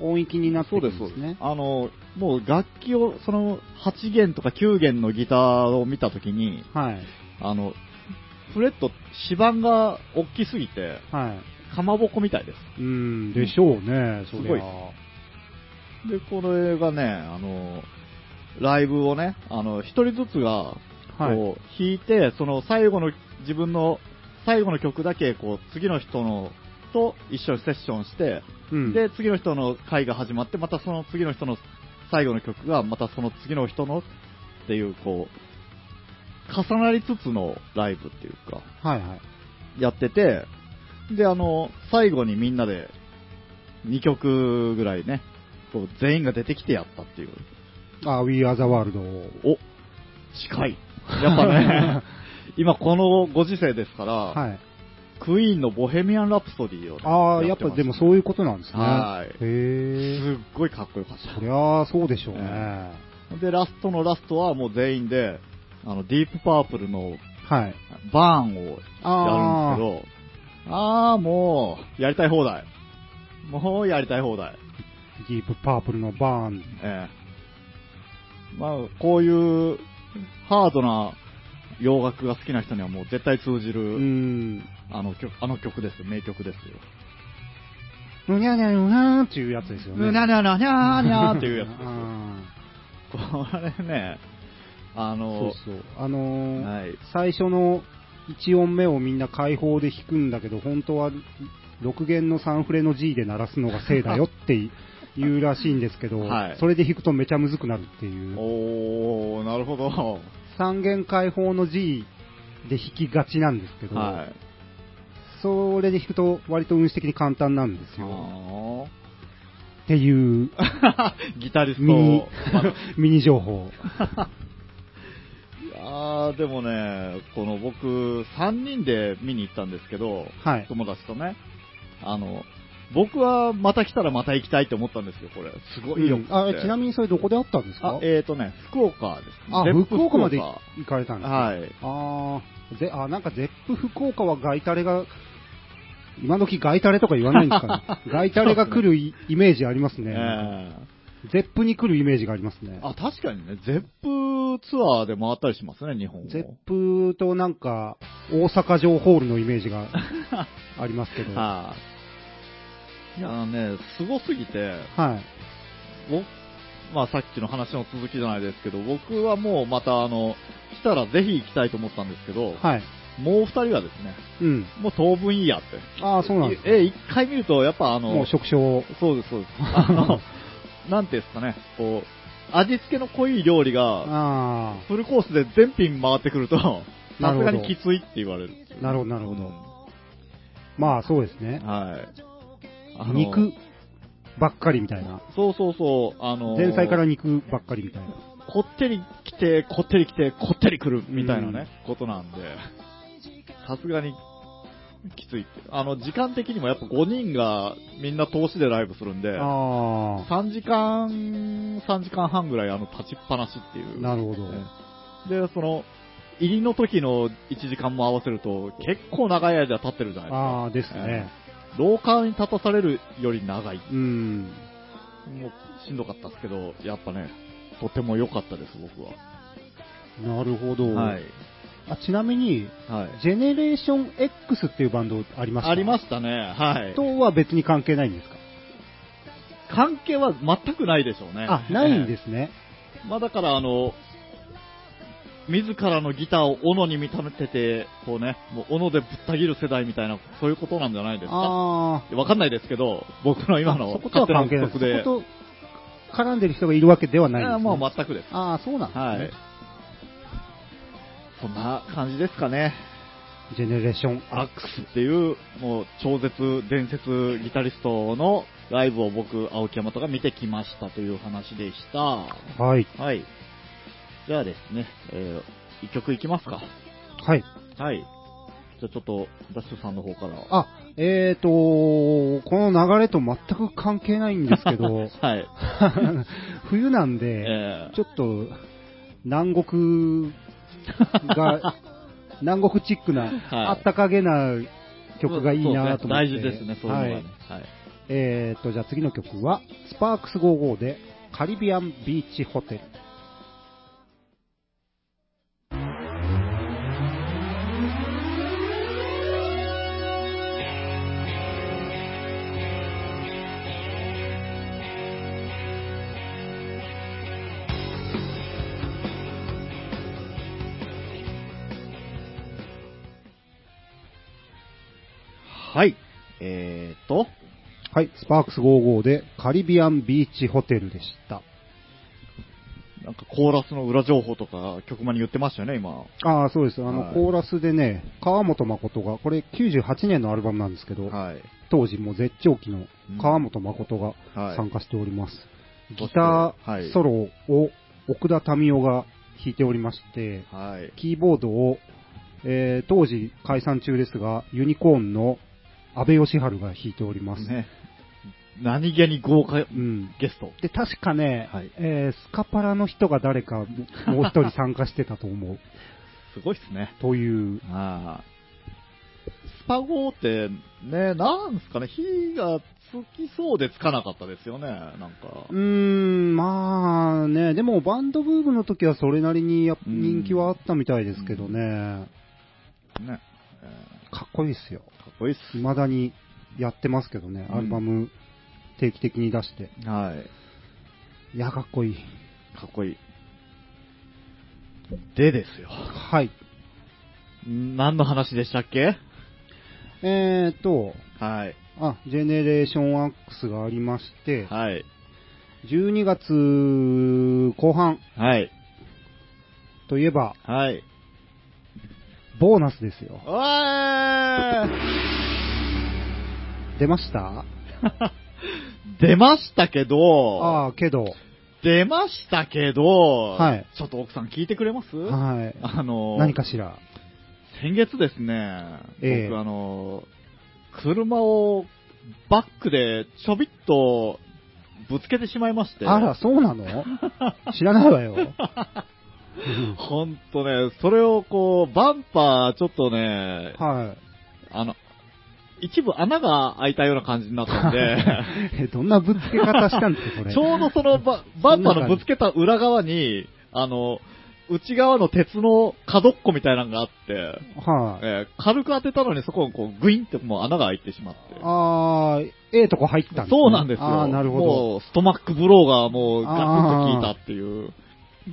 音域になってそうんです、ねそうです。。あの、もう楽器を、その8弦とか9弦のギターを見たときに、はい。あの、フレット、指板が大きすぎて、はい。かまぼこみたいです。うん、でしょうね、すごいで、これがね、あの、ライブをね、あの、一人ずつが、こう、はい。弾いて、その最後の、自分の最後の曲だけ、こう、次の人の、と一緒にセッションして、うん、で、次の人の回が始まって、またその次の人の最後の曲が、またその次の人のっていう、こう、重なりつつのライブっていうか、はいはい。やってて、で、あの、最後にみんなで2曲ぐらいね、こう全員が出てきてやったっていう。あ、We Are the World を。お、近い。やっぱね、今このご時世ですから、はい。クイーンのボヘミアン・ラプソディをね、ああ、やっぱでもそういうことなんですね。はいへえ。すっごいかっこよかっそりゃあ、そうでしょうね。た。で、ラストのラストはもう全員で、あの、ディープパープルのはい。バーンをやるんですあけど、あーもう、やりたい放題。もうやりたい放題。ディープパープルのバーン。ええ。まあ、こういう、ハードな洋楽が好きな人にはもう絶対通じうる、ん。あの曲、あの曲ですよ、名曲ですよ。うにゃにゃうにゃーっていうやつですよね。うにゃにゃにゃにゃにゃっていうやつこれね、あーそうの、そう。あのーはい。最初の1音目をみんな開放で弾くんだけど、本当は6弦の3フレの G で鳴らすのが正だよって言うらしいんですけど、はいそれで弾くとめちゃむずくなるっていう。おー、なるほど。3弦開放の G で弾きがちなんですけど、はい。それで弾くと割と運指的に簡単なんですよ。あっていうー ギタリストミニまあ、ミニ情報。いやーでもね、この僕、3人で見に行ったんですけど、はい。友達とね、あの、僕はまた来たらまた行きたいって思ったんですよ、これ。すごいようんあちなみにそれどこであったんですか？あ、えーとね、福岡です、あ、ゼップ福岡まで行かれたんですねはい。あーぜあ、なんか Zepp 福岡はガイタレが、今時ガイタレとか言わないんですかね。ガイタレが来るイイメージありますね。え Zepp に来るイメージがありますねー。あ、確かにね、 Zepp ツアーで回ったりしますね、日本を。ゼップとなんか、大阪城ホールのイメージがありますけど。ははい。いやね、すごすぎて、い。僕、まあさっきの話の続きじゃないですけど、僕はもうまたあの、来たらぜひ行きたいと思ったんですけど、はい。もう二人がですね、うん。もう当分いいやって。ああ、そうなんですか。え、一回見ると、やっぱあの、もう食傷。そうです、そうです。あの、なんていうんですかね、こう、味付けの濃い料理が、あフルコースで全品回ってくると、さすがにきついって言われる。あ、なるほど、なるほうんど。まあ、そうですね。はい。肉ばっかりみたいな。そうそうそう、あの、前菜から肉ばっかりみたいな。こってり来て、こってり来て、こってり来るみたいなね、ことなんで、さすがにきついって。あの、時間的にもやっぱ5人がみんな投資でライブするんで、あ3時間、3時間半ぐらいあの立ちっぱなしっていう。あ、なるほど。えで、その、入りの時の1時間も合わせると、結構長い間立ってるじゃないですか。ああ、ですね。え廊下に立たされるより長い。うん。もうしんどかったですけど、やっぱね、とても良かったです、僕は。なるほど。はい。あちなみに、はい。ジェネレーション X っていうバンドありました？ありましたね。はい。とは別に関係ないんですか？関係は全くないでしょうね。。あ、ないんですすね。まあだからあの、自らのギターを斧に見立てて、こうね、もう斧でぶった切る世代みたいな、そういうことなんじゃないですか？あわかんないですけど、僕のあ、今の。勝手な憶測で。そこと絡んでる人がいるわけではないんです、あね。もう全くです。ああ、そうなんですね。はい。そんな感じですかね。ジェネレーションアックスっていう、もう超絶伝説ギタリストのライブを僕、青木山とが見てきましたという話でした。はい。はい。じゃあですね、えー、一曲いきますか。はい。はい。じゃあちょっと、ダッシュさんの方から。あ、えーと、この流れと全く関係ないんですけど、はい。冬なんで、えーちょっと、南国が、南国チックな、はいあったかげな曲がいいなと思って。ね大事ですね、そういうのがね。はい。はい。えーと、じゃあ次の曲は、スパークス55で、カリビアンビーチホテル。はい。えーと、はい、スパークス55で、カリビアンビーチホテルでした。なんかコーラスの裏情報とか曲間に言ってましたよね、今。ああ、そうです。あの、はいコーラスでね、川本誠が、これ98年のアルバムなんですけど、はい。当時もう絶頂期のうん川本誠がはい。参加しております。そしてギタはいーソロを奥田民生が弾いておりまして、はい。キーボードを、えー当時解散中ですが、ユニコーンの安倍義治が弾いております。ね。何気に豪華うん。ゲスト。で、確かね、はいえースカパラの人が誰かももう一人参加してたと思う。すごいっすね。という、ああ。スパゴーって、ね、なんですかね、火がつきそうでつかなかったですよね、なんかう。ーん、まあね、でもバンドブームの時はそれなりに人気はあったみたいですけどね、ね。えかっこいいっすよ。ーかっこいいっす。未だにやってますけどね、うんアルバム定期的に出して。はい。いや、かっこいい。かっこいい。でですよ。はい。ん何の話でしたっけ？えーと、はい。あ、ジェネレーションアックスがありまして、はい。12月後半はい。といえば、はい。ボーナスですよ。おー出ました？出ましたけど、ああ、けど、出ましたけど、はいちょっと奥さん聞いてくれます？はい。あの、何かしら？先月ですね、ええ僕あの、車をバックでちょびっとぶつけてしまいまして。あら、そうなの？知らないわよ。ほんとね、それをこう、バンパーちょっとね、はあの、一部穴が開いたような感じになったんい。で、え、どんなぶつけ方したんですか。ちょうどそのババンパーのぶつけた裏側に、あの、内側の鉄の角っこみたいなのがあって、はい、えー軽く当てたのにそこにこうグインってもう穴が開いてしまって。あー、ええとこ入ったんですねそうなんですよ。あー、なるほど。もう、ストマックブローがもうガツンと効いたっていう。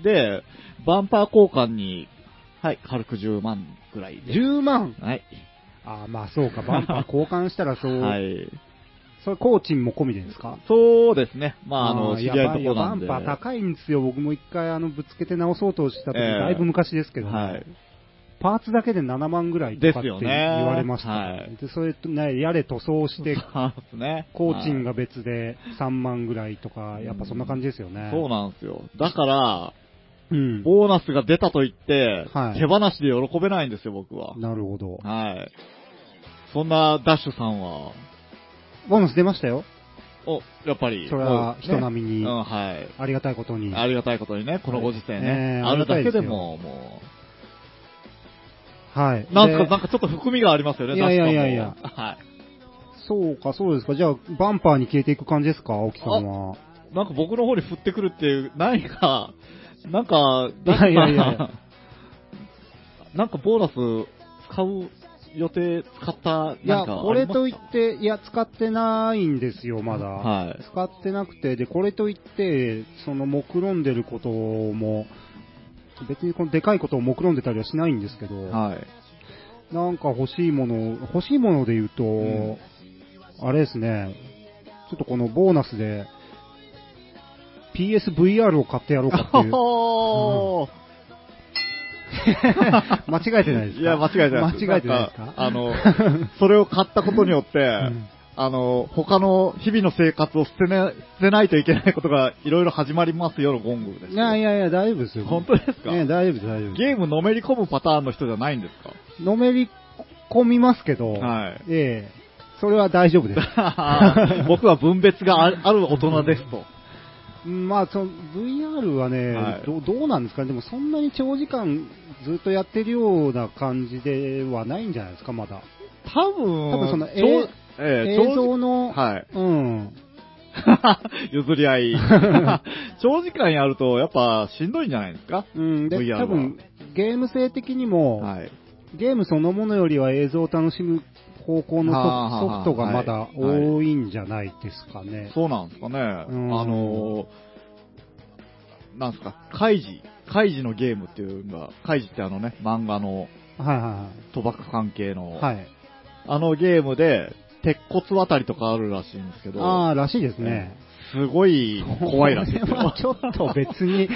で、バンパー交換に、はい、軽く10万ぐらいで。10万？はい。あー、まあそうか、バンパー交換したらそう、はい。それ、工賃も込みでですか？そうですね。まあ、あの、知り合いのとこやなんで。バンパー高いんですよ。僕も一回あの、ぶつけて直そうとした時、ええだいぶ昔ですけど、はい。パーツだけで7万ぐらいとかって言ですよねわれました。はいで、それとね、やれ塗装して、そうですね。工賃はいが別で3万ぐらいとか、やっぱそんな感じですよね。そうなんですよ。だから、うん。ボーナスが出たと言って、はい手放しで喜べないんですよ、僕は。なるほど。はい。そんなダッシュさんは、ボーナス出ましたよ。お、やっぱり。それは人並みにうん、はい。ありがたいことに。ありがたいことにね、このご時世えね。えあるだけでも、もはい。う。なんか、でなんかちょっと含みがありますよね、いやいやいやいやはい。そうか、そうですか。じゃあ、バンパーに消えていく感じですか、青木さんは。なんか僕の方に振ってくるっていう、何か、なんか、いやいやいや。なんかボーナス使う予定、使った、いや、なんかこれといっって、いや、使ってないんですよ、まだ。はい。使ってなくて、で、これといって、その、目論んでることも、別にこのでかいことを目論んでたりはしないんですけど、はい。なんか欲しいもの、欲しいもので言うと、ん。あれですね、ちょっとこのボーナスで、PSVR を買ってやろうかっていう。間違えてないですか？いや、間違えてないです。間違えてないですか？んあの、それを買ったことによって、んあの、他の日々の生活を捨て,、ね、捨てないといけないことがいろいろ始まりますよのゴングです。いやいやいや、大丈夫ですよ。本当ですか、ね、大丈夫です、大丈夫です。ゲームのめり込むパターンの人じゃないんですのめり込みますけど、かはい。ええそれは大丈夫です。僕は分別があある大人ですと。うんまあ、その VR はね、はいど、どうなんですかね、でもそんなに長時間ずっとやってるような感じではないんじゃないですか、まだ。多分、多分そのええ映像の、はい。うん。譲り合い。長時間やると、やっぱしんどいんじゃないですか？うん、で、VR は多分ゲーム性的にも、はい。ゲームそのものよりは映像を楽しむ方向のソフトがまだはい多いんじゃないですかね。そうなんですかね。あんのー、なんですか、カイジ、カイジのゲームっていうのが、カイジってあのね、漫画のはいは賭博関係の。あのゲームで、鉄骨渡りとかあるらしいんですけど、ああ、らしいですね。すごい怖いらしいですよ。ちょっと別に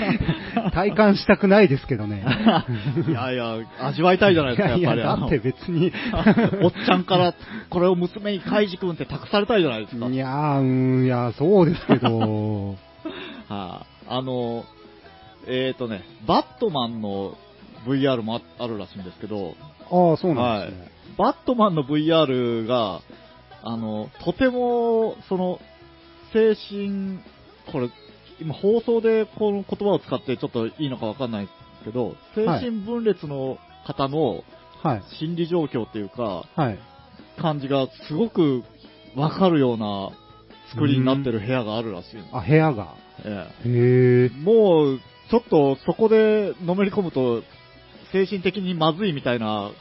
体感したくないですけどね。いやいや、味わいたいじゃないですか、やっいやいや、ぱりあの。だって別に。おっちゃんから、これを娘にカイジ君って託されたいじゃないですか。いやー、うん、いや、そうですけど、はい、あの、えっ、とね、バットマンの VR もああるらしいんですけど、ああ、そうなんですね。バットマンの VR が、あの、とても、その、精神、これ、今放送でこの言葉を使ってちょっといいのかわかんないけど、精神分裂の方のはい。心理状況っていうか、はい。感じがすごくわかるような作りになってる部屋があるらしい。あ、部屋が。えへえ。えもう、ちょっとそこでのめり込むと、精神的にまずいみたいな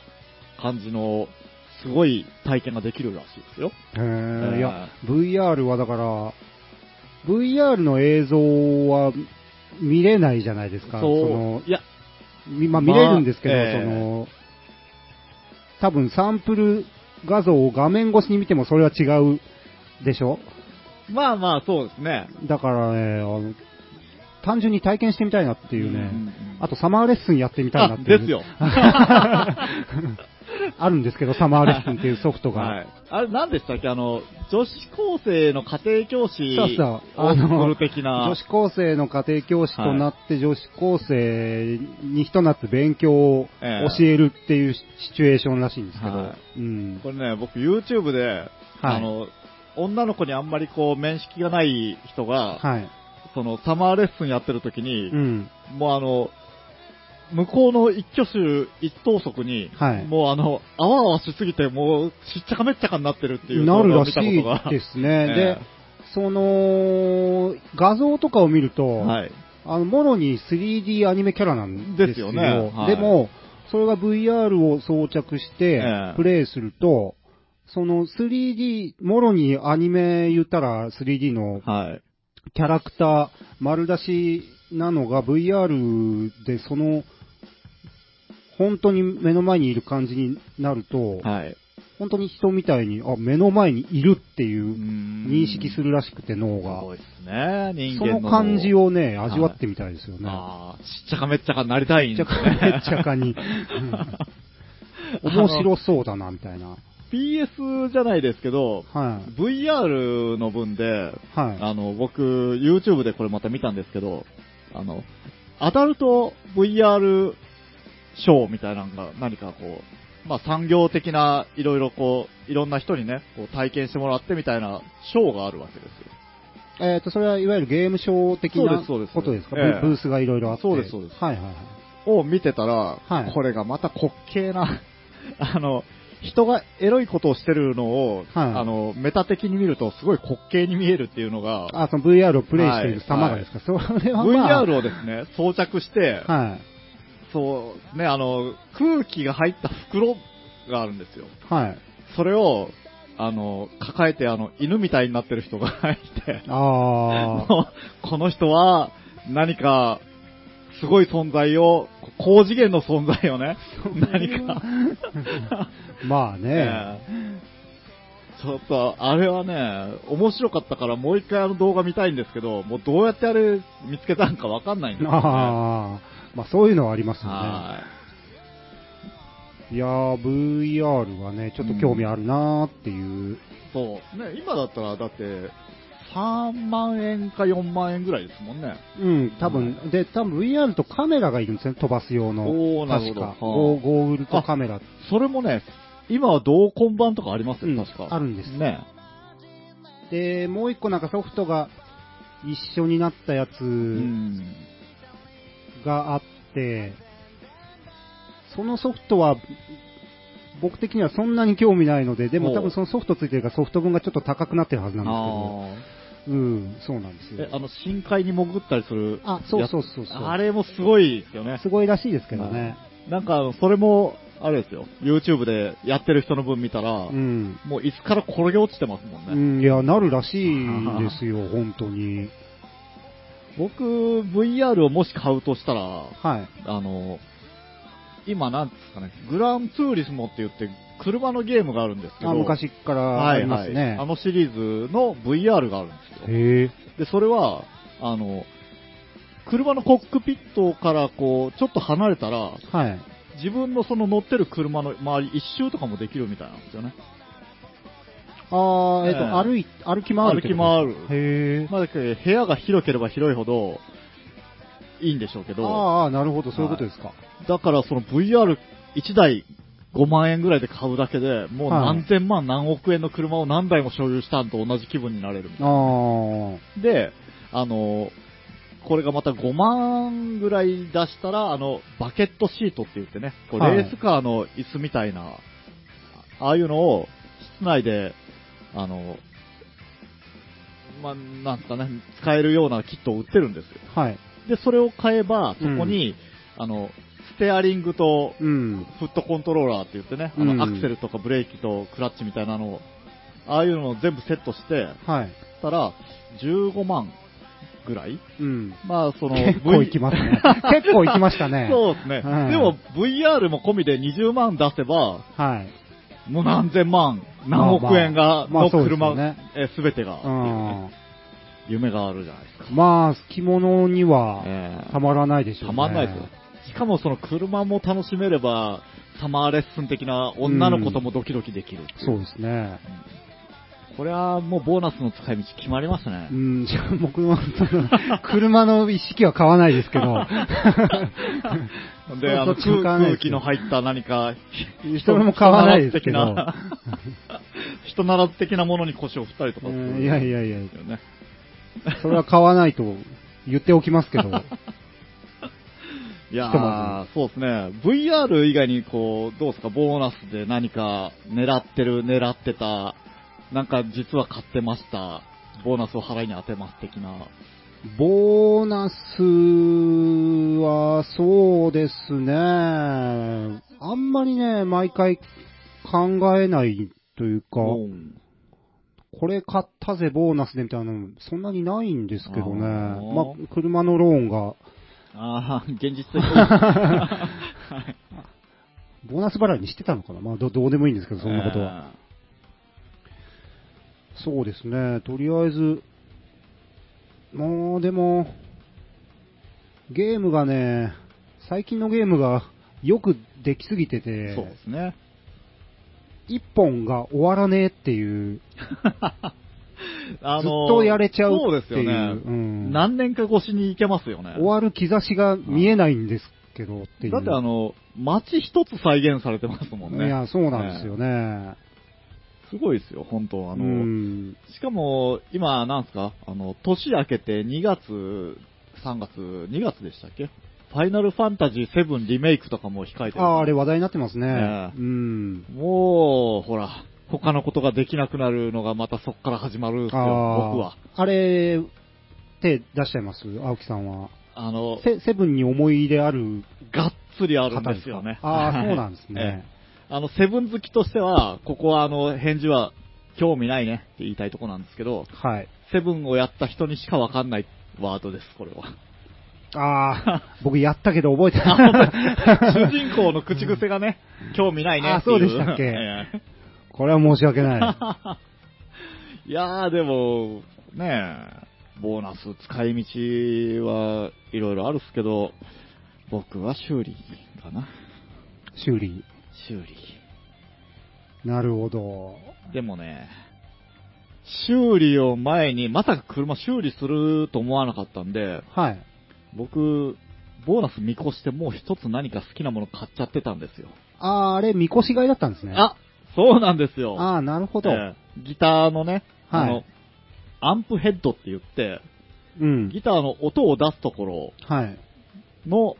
感じの、すごい体験ができるらしいですよ。へえええ。いや、VR はだから、VR の映像は見れないじゃないですか。そう。のいや、みまあ、見れるんですけど、まあええその、多分サンプル画像を画面越しに見てもそれは違うでしょ？まあまあそうですね。だからね、あの単純に体験してみたいなっていうね、んんうんあとサマーレッスンやってみたいなあ、っていう。ですよ。あるんですけど、サマーレッスンっていうソフトが。はい。あれ何でしたっけ？あの、女子高生の家庭教師そうそうをあの。女子高生の家庭教師となって、女子高生にひと夏勉強をええ教えるっていうシチュエーションらしいんですけど、はうん。これね、僕 YouTube で、あの、女の子にあんまりこう面識がない人が、はい。そのサマーレッスンやってる時に、うん。もうあの、向こうの一挙手一投足に、はいもうあの、あわあわしすぎて、もうしっちゃかめっちゃかになってるっていうなるらしたい。ですね。えで、その、画像とかを見ると、はい。あの、もろに 3D アニメキャラなんですよ。ですよねはいでも、それが VR を装着してええ、プレイすると、その 3D、もろにアニメ言ったら 3D のはい。キャラクター、丸出しなのが VR でその、本当に目の前にいる感じになると、はい。本当に人みたいに、あ、目の前にいるっていう認認識するらしくて脳がす。ごいですね、人そ間の。の感じを、をね、味わってみたいですよね。ああ、しっちゃかめっちゃかになりたいんめっちゃか。めっちゃかに。うん面白そうだな、みたいな。PS じゃないですけど、はい。VR の分で、はい。あの、僕、YouTube でこれまた見たんですけど、あの、アダルト VR ショーみたいなのが何かこう、まあ産業的ないろいろこう、いろんな人にね、こう体験してもらってみたいなショーがあるわけですよ。えっ、と、それはいわゆるゲームショー的なそうですそうです。ことですか、ええブブースがいろいろあって。そうですそうです。はいはいはい。を見てたら、はい。これがまた滑稽な、あの、人がエロいことをしてるのを、はい。あの、メタ的に見るとすごい滑稽に見えるっていうのが、あ、その VR をプレイしている様がですか、それは、まあ、VR をですね、装着して、はい。そう、ね、あの、空気が入った袋があるんですよ。はい。それを、あの、抱えて、あの、犬みたいになってる人がいて、あ この人は、何か、すごい存在を、高次元の存在をね、何か、あ。まあね。ええちょっと、あれはね、面白かったからもう一回あの動画見たいんですけど、もうどうやってあれ見つけたんかわかんないんですよ、ね。まあそういうのはありますよね。はいやー、VR はね、ちょっと興味あるなーっていう。い。そう。ね、今だったら、だって、3万円か4万円ぐらいですもんね。うん、多分、で、多分 VR とカメラがいるんですね、飛ばす用の。おーなるほど確か。はあゴーゴーグルとカメラ。それもね、今は同梱版とかありますよ、うん確か。あるんですね。で、もう一個なんかソフトが一緒になったやうつん。があって、そのソフトは、僕的にはそんなに興味ないので、でも多分そのソフトついてるからソフト分がちょっと高くなってるはずなんですあけど、うん、そうなんですよ。あの、深海に潜ったりする。あ、そうそうそう。あれもすごいですよね。すごいらしいですけどね。なんか、それも、あれですよ。YouTube でやってる人の分見たら、うん。もう椅子から転げ落ちてますもんね。うん、いや、なるらしいですよ、本当に。僕、VR をもし買うとしたら、はい。あの、今なんですかね、グランツーリスモって言って、車のゲームがあるんですけど、あ、昔からありますね。はいはい、あのシリーズの VR があるんですよ。で、それは、あの、車のコックピットからこう、ちょっと離れたら、はい。自分のその乗ってる車の周り一周とかもできるみたいなんですよね。ああ、えっ、ええ。と、歩い、歩き回る歩き回る。へえ。まあ、だけど部屋が広ければ広いほどいいんでしょうけど、ああ、なるほど、そういうことですか。だからその VR1 台5万円ぐらいで買うだけで、もうはい何千万何億円の車を何台も所有したんと同じ気分になれるみたいな。あで、あの、これがまた5万ぐらい出したら、あの、バケットシートって言ってね、こうはい。レースカーの椅子みたいな、ああいうのを室内で、あの、まあ、なんかね、使えるようなキットを売ってるんですよ。あ、はい。で、それを買えば、そこに、あの、ステアリングとうん。フットコントローラーって言ってね、あうんの、アクセルとかブレーキとクラッチみたいなのを、ああいうのを全部セットして、はい。たら、15万ぐらい？うん。まあ、その、結構行きますね。結構行きましたね。そうですね。はいでも、VR も込みで20万出せば、はい。もう何千万、何億円が、のまあまあす車、よねえすべてが。夢があるじゃないですか。まあ、着物にはええたまらないでしょうたね。まんないですよ。しかもその車も楽しめれば、サマーレッスン的な女の子ともドキドキできるっていそうですね。これはもうボーナスの使い道決まりましたねう。ん、じゃあ僕の、車の意識は買わないですけど。で、あの空空気の入った何か、それも買わないですけど。人ならず的な人ならず的なものに腰を振ったりとかするうんいやいやいや。それは買わないと言っておきますけど。いやそうですね。VR 以外にこう、どうですか、ボーナスで何か狙ってる、狙ってた、なんか実は買ってました、ボーナスを払いに当てます的な。ボーナスは、そうですね。あんまりね、毎回考えないというか、うん。これ買ったぜ、ボーナスでみたいなの、そんなにないんですけどね。あー。まあ、車のローンが、ああ、現実的 ボーナス払いにしてたのかな？まあど、どうでもいいんですけど、そんなことは。そうですね、とりあえず、もう、でも、ゲームがね、最近のゲームがよくできすぎてて、そうですね。一本が終わらねえっていう、あずっとやれちゃうそうっていう。ですよね。うん何年か越しに行けますよね。終わる兆しが見えないんですけどっていう。だってあの、街一つ再現されてますもんね。いや、そうなんですよね。すごいですよ、本当あうの、ん。しかも、今、なんすか？あの、年明けて2月、3月、2月でしたっけ？ファイナルファンタジー7リメイクとかも控えてる。ああ、あれ話題になってますね。ねえうん。もう、ほら、他のことができなくなるのがまたそっから始まるんですよ、あ僕は。あ。あれ、手出しちゃいます？青木さんは。あの、セセブンに思い入れあるがっつりあるん方ですよね。ああ、そうなんですえね。えあの、セブン好きとしては、ここはあの、返事は興味ないねって言いたいとこなんですけど、はい。セブンをやった人にしかわかんないワードです、これは。ああ、僕やったけど覚えてない。主人公の口癖がね、興味ないね。あそうでしたっけ？ええこれは申し訳ない。いやー、でも、ねえ、ボーナス使い道はいろいろあるっすけど、僕は修理かな。修理。修理。なるほど。でもね、修理を前に、まさか車修理すると思わなかったんで、はい。僕、ボーナス見越してもう一つ何か好きなもの買っちゃってたんですよ。ああ、あれ、みこし買いだったんですね。あ、そうなんですよ。ああ、なるほど。ええギターのね、はいあの、アンプヘッドって言って、うん。ギターの音を出すところはい。の、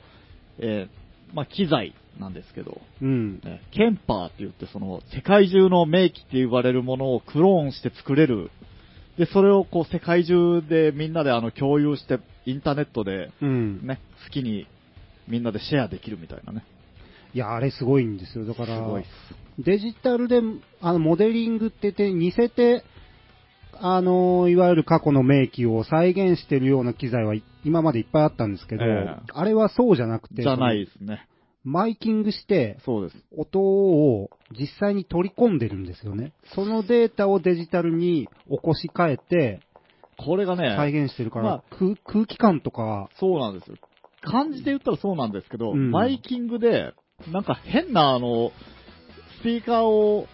えーまあ、機材なんですけど、うん。ねケンパーって言って、その、世界中の名機って言われるものをクローンして作れる。で、それをこう、世界中でみんなであの、共有して、インターネットで、うん。ね、好きにみんなでシェアできるみたいなね。いや、あれすごいんですよ。だかすら。デジタルで、あの、モデリングってて、似せて、あの、いわゆる過去の名機を再現してるような機材は今までいっぱいあったんですけど、ええあれはそうじゃなくて、じゃないですね。マイキングして、そうです。音を実際に取り込んでるんですよね。そのデータをデジタルに起こし換えてこれがね、再現してるから、まあ空空気感とか、そうなんですよ。漢字で言ったらそうなんですけど、うんマイキングで、なんか変なあの、スピーカーを、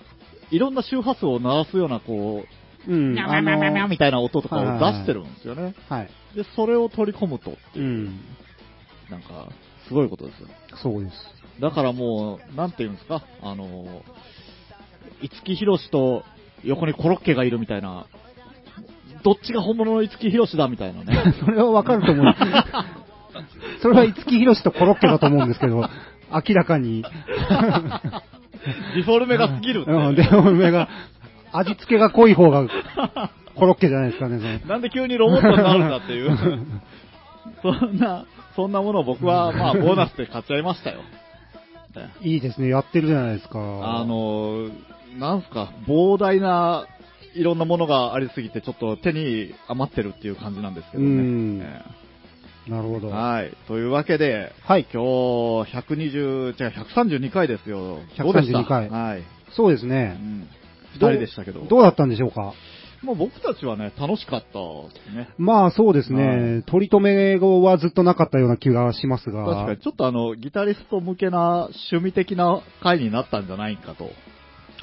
いろんな周波数を鳴らすような、こう、うん、ミャミャミャミャミャみたいな音とかを出してるんですよね。はい。で、それを取り込むと、うん。なんか、すごいことですよ。そうです。だからもう、なんていうんですか、あの、五木ひろしと横にコロッケがいるみたいな、どっちが本物の五木ひろしだみたいなね。それはわかると思う。それは五木ひろしとコロッケだと思うんですけど、明らかに。ディフォルメが過ぎるって。うん、で、俺が、味付けが濃い方がコロッケじゃないですかね、なんで急にロボットになるんだっていう。そんな、そんなものを僕は、まあ、ボーナスで買っちゃいましたよ。いいですね、やってるじゃないですか。あ、の、なんすか、膨大ないろんなものがありすぎて、ちょっと手に余ってるっていう感じなんですけどね。うんえなるほど。えはい。というわけで、はい。今日、120、違う、132回ですよ。どうでした？132回はい。そうですうね。ん。二どう人でしたけど。どうだったんでしょうか？もう僕たちはね、楽しかったですね。まあそうですはね。取り留めはずっとなかったような気がしますが。確かに、ちょっとあの、ギタリスト向けな趣味的な回になったんじゃないかと。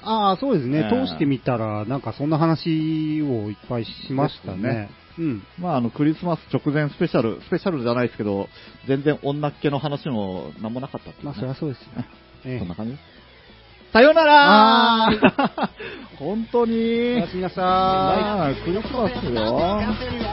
ああ、そうですね。ええ通してみたら、なんかそんな話をいっぱいしましたね。ねうん。まあ、あの、クリスマス直前スペシャル、スペシャルじゃないですけど、全然女っ気の話も何もなかったっていう、ね。まあそりゃそうですよ。え えそんな感じ？さよなら 本当に。おやすみなさはい、クリスマスよ。